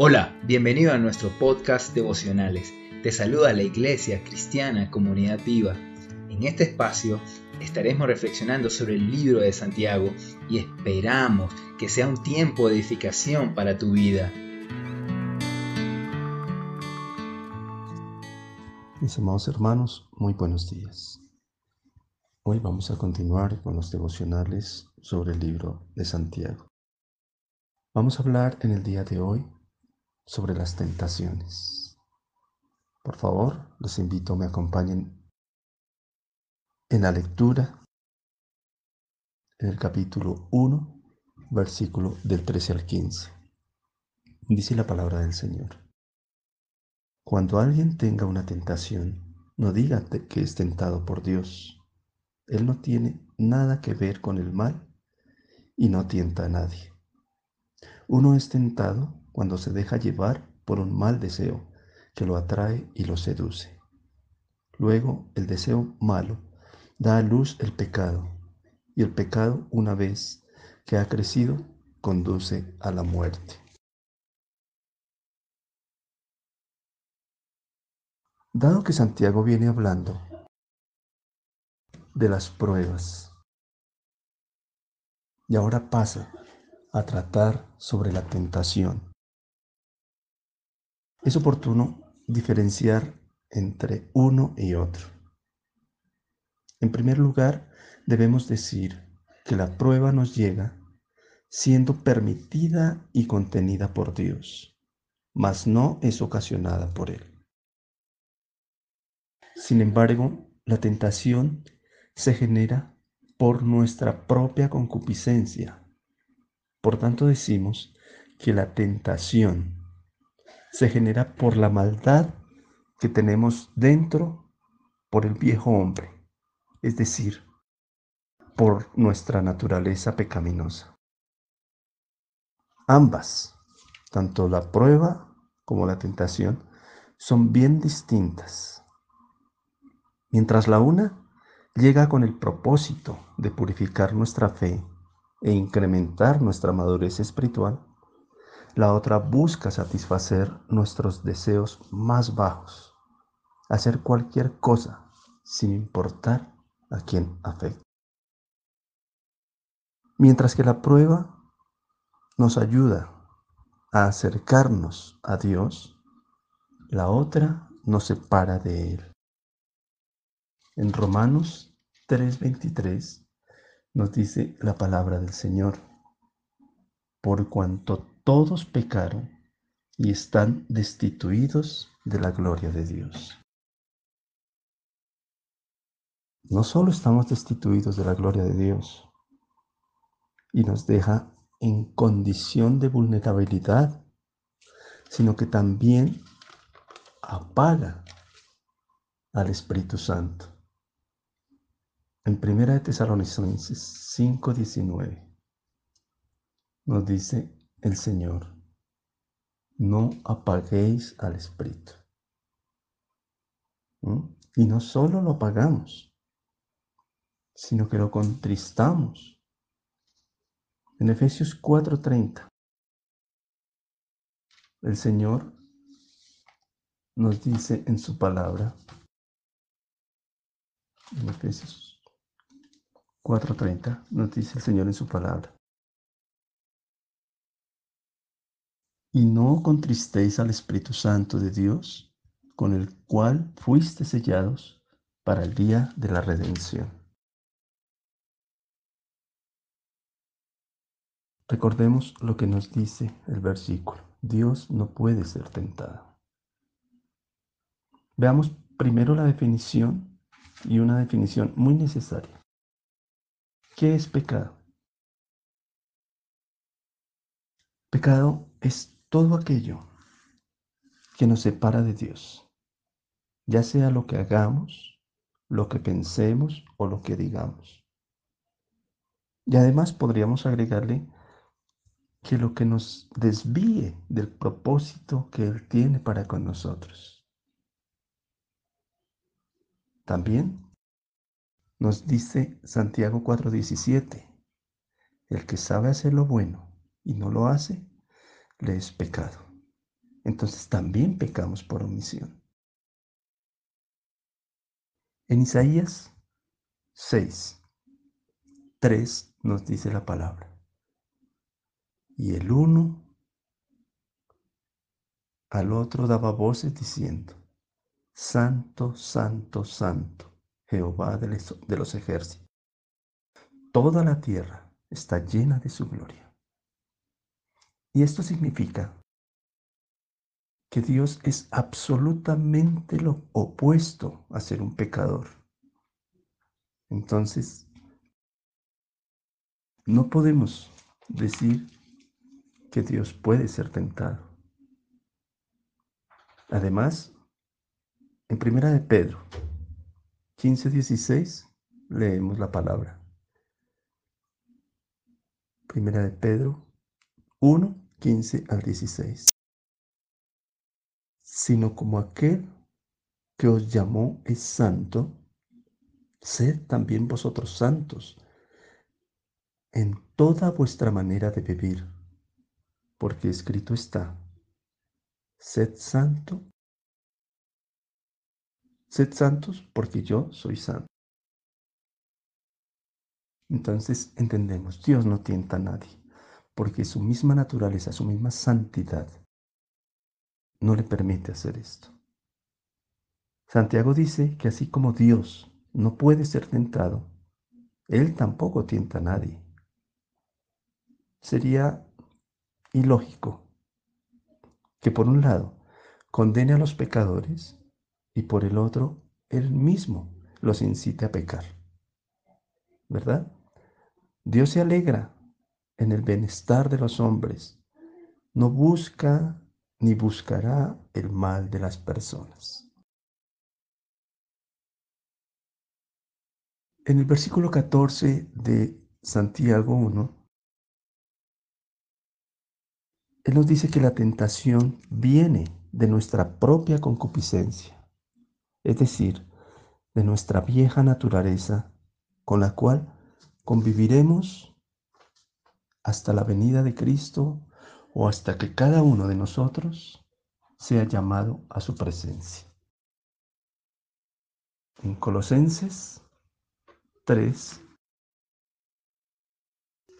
Hola, bienvenido a nuestro podcast devocionales. Te saluda la Iglesia Cristiana Comunidad Viva. En este espacio estaremos reflexionando sobre el libro de Santiago y esperamos que sea un tiempo de edificación para tu vida. Mis amados hermanos, muy buenos días. Hoy vamos a continuar con los devocionales sobre el libro de Santiago. Vamos a hablar en el día de hoy sobre las tentaciones. Por favor, los invito a me acompañen en la lectura en el capítulo 1, versículo del 13 al 15. Dice la palabra del Señor. Cuando alguien tenga una tentación, no diga que es tentado por Dios. Él no tiene nada que ver con el mal y no tienta a nadie. Uno es tentado cuando se deja llevar por un mal deseo que lo atrae y lo seduce. Luego el deseo malo da a luz el pecado y el pecado una vez que ha crecido conduce a la muerte. Dado que Santiago viene hablando de las pruebas y ahora pasa a tratar sobre la tentación, es oportuno diferenciar entre uno y otro. En primer lugar, debemos decir que la prueba nos llega siendo permitida y contenida por Dios, mas no es ocasionada por Él. Sin embargo, la tentación se genera por nuestra propia concupiscencia. Por tanto decimos que la tentación se genera por la maldad que tenemos dentro por el viejo hombre, es decir, por nuestra naturaleza pecaminosa. Ambas, tanto la prueba como la tentación, son bien distintas. Mientras la una llega con el propósito de purificar nuestra fe e incrementar nuestra madurez espiritual, la otra busca satisfacer nuestros deseos más bajos, hacer cualquier cosa sin importar a quién afecta. Mientras que la prueba nos ayuda a acercarnos a Dios, la otra nos separa de Él. En Romanos 3:23 nos dice la palabra del Señor, por cuanto todos pecaron y están destituidos de la gloria de Dios. No solo estamos destituidos de la gloria de Dios y nos deja en condición de vulnerabilidad, sino que también apaga al Espíritu Santo. En 1 de Tesalonicenses 5:19 nos dice, el Señor, no apaguéis al Espíritu. ¿Mm? Y no solo lo apagamos, sino que lo contristamos. En Efesios 4:30, el Señor nos dice en su palabra, en Efesios 4:30, nos dice el Señor en su palabra, y no contristéis al Espíritu Santo de Dios, con el cual fuiste sellados para el día de la redención. Recordemos lo que nos dice el versículo. Dios no puede ser tentado. Veamos primero la definición y una definición muy necesaria. ¿Qué es pecado? Pecado es todo aquello que nos separa de Dios, ya sea lo que hagamos, lo que pensemos o lo que digamos. Y además podríamos agregarle que lo que nos desvíe del propósito que Él tiene para con nosotros. También nos dice Santiago 4:17, el que sabe hacer lo bueno y no lo hace, le es pecado. entonces también pecamos por omisión. En Isaías 6, 3 nos dice la palabra. Y el uno al otro daba voces diciendo, Santo, Santo, Santo, Jehová de los ejércitos. Toda la tierra está llena de su gloria. Y esto significa que Dios es absolutamente lo opuesto a ser un pecador. Entonces, no podemos decir que Dios puede ser tentado. Además, en Primera de Pedro 15:16 leemos la palabra. Primera de Pedro 1, 15 al 16. Sino como aquel que os llamó es santo, sed también vosotros santos en toda vuestra manera de vivir, porque escrito está, Sed santo. Sed santos porque yo soy santo. Entonces entendemos, Dios no tienta a nadie, porque su misma naturaleza, su misma santidad, no le permite hacer esto. Santiago dice que así como Dios no puede ser tentado, Él tampoco tienta a nadie. Sería ilógico que por un lado condene a los pecadores y por el otro él mismo los incite a pecar. ¿Verdad? Dios se alegra en el bienestar de los hombres, no busca ni buscará el mal de las personas. En el versículo 14 de Santiago 1, Él nos dice que la tentación viene de nuestra propia concupiscencia, es decir, de nuestra vieja naturaleza con la cual conviviremos hasta la venida de Cristo o hasta que cada uno de nosotros sea llamado a su presencia. En Colosenses 3,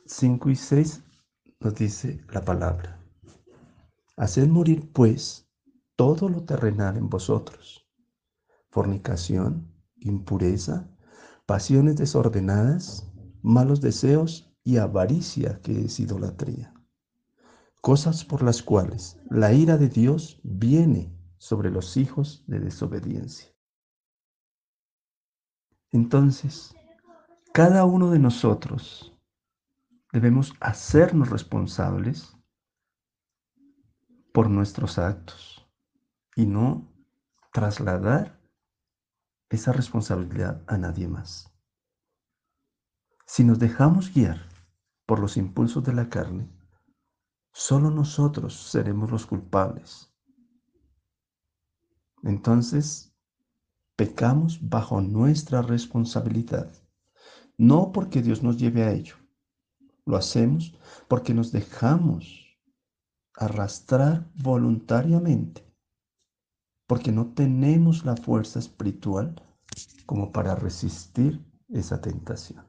5 y 6 nos dice la palabra. Haced morir, pues, todo lo terrenal en vosotros, fornicación, impureza, pasiones desordenadas, malos deseos y avaricia que es idolatría. Cosas por las cuales la ira de Dios viene sobre los hijos de desobediencia. Entonces, cada uno de nosotros debemos hacernos responsables por nuestros actos y no trasladar esa responsabilidad a nadie más. Si nos dejamos guiar por los impulsos de la carne, solo nosotros seremos los culpables. Entonces, pecamos bajo nuestra responsabilidad, no porque Dios nos lleve a ello. Lo hacemos porque nos dejamos arrastrar voluntariamente, porque no tenemos la fuerza espiritual como para resistir esa tentación.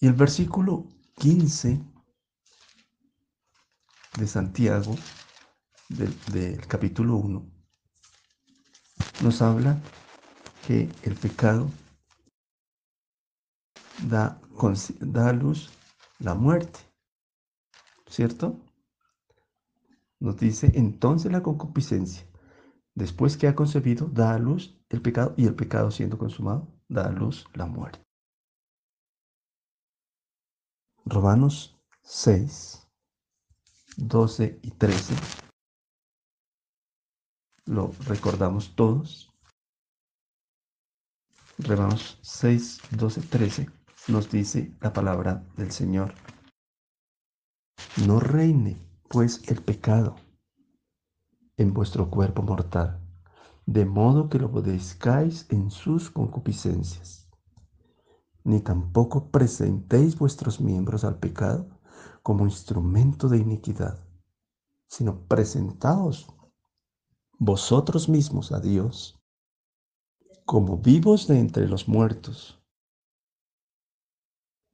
Y el versículo 15 de Santiago, del, capítulo 1, nos habla que el pecado da, da a luz la muerte. ¿cierto? Nos dice entonces la concupiscencia, después que ha concebido, da a luz el pecado y el pecado siendo consumado, da a luz la muerte. Romanos 6, 12 y 13, lo recordamos todos. Romanos 6, 12, 13 nos dice la palabra del Señor. No reine, pues, el pecado en vuestro cuerpo mortal, de modo que lo obedezcáis en sus concupiscencias. Ni tampoco presentéis vuestros miembros al pecado como instrumento de iniquidad, sino presentaos vosotros mismos a Dios como vivos de entre los muertos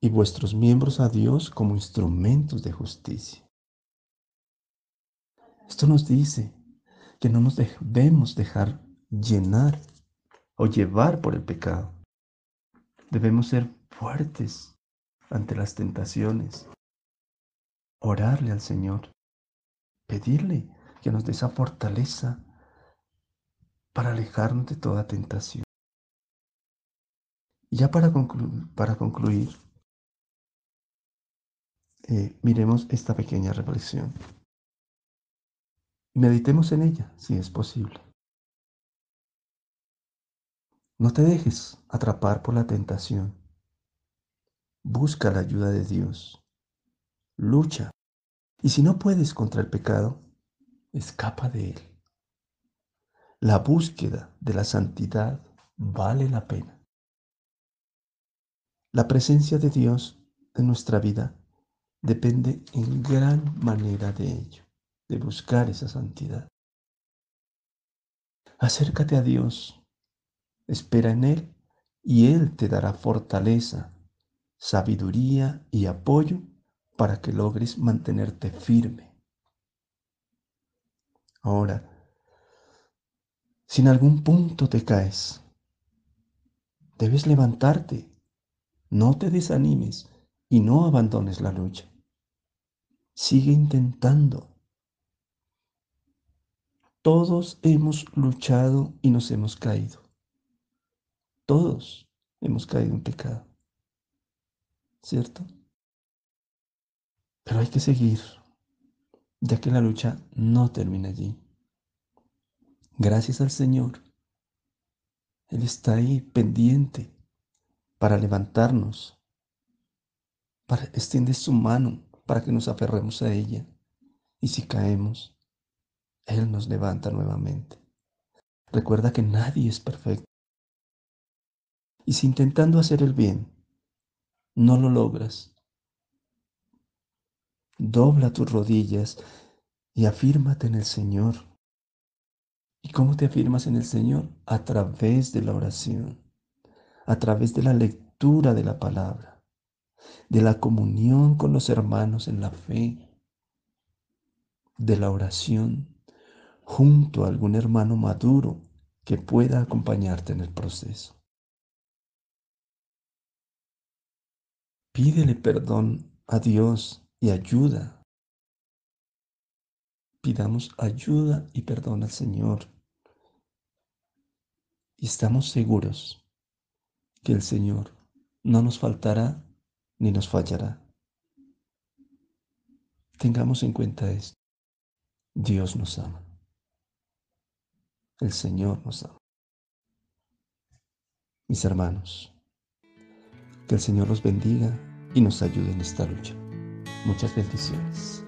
y vuestros miembros a Dios como instrumentos de justicia. Esto nos dice que no nos debemos dejar llenar o llevar por el pecado. Debemos ser fuertes ante las tentaciones, orarle al Señor, pedirle que nos dé esa fortaleza para alejarnos de toda tentación. Y ya para, concluir, eh, miremos esta pequeña reflexión. Meditemos en ella, si es posible. No te dejes atrapar por la tentación. Busca la ayuda de Dios. Lucha. Y si no puedes contra el pecado, escapa de él. La búsqueda de la santidad vale la pena. La presencia de Dios en nuestra vida depende en gran manera de ello, de buscar esa santidad. Acércate a Dios, espera en Él y Él te dará fortaleza, sabiduría y apoyo para que logres mantenerte firme. Ahora, si en algún punto te caes, debes levantarte, no te desanimes y no abandones la lucha. Sigue intentando. Todos hemos luchado y nos hemos caído. Todos hemos caído en pecado. ¿Cierto? Pero hay que seguir, ya que la lucha no termina allí. Gracias al Señor. Él está ahí pendiente para levantarnos, para su mano para que nos aferremos a ella. Y si caemos, Él nos levanta nuevamente. Recuerda que nadie es perfecto. Y si intentando hacer el bien no lo logras, dobla tus rodillas y afírmate en el Señor ¿Y cómo te afirmas en el Señor? A través de la oración, a través de la lectura de la palabra, de la comunión con los hermanos en la fe, de la oración junto a algún hermano maduro que pueda acompañarte en el proceso. Pídele perdón a Dios y ayuda. Pidamos ayuda y perdón al Señor y estamos seguros que el Señor no nos faltará ni nos fallará. Tengamos en cuenta esto. Dios nos ama. El Señor nos ama. Mis hermanos, que el Señor los bendiga y nos ayude en esta lucha. Muchas bendiciones.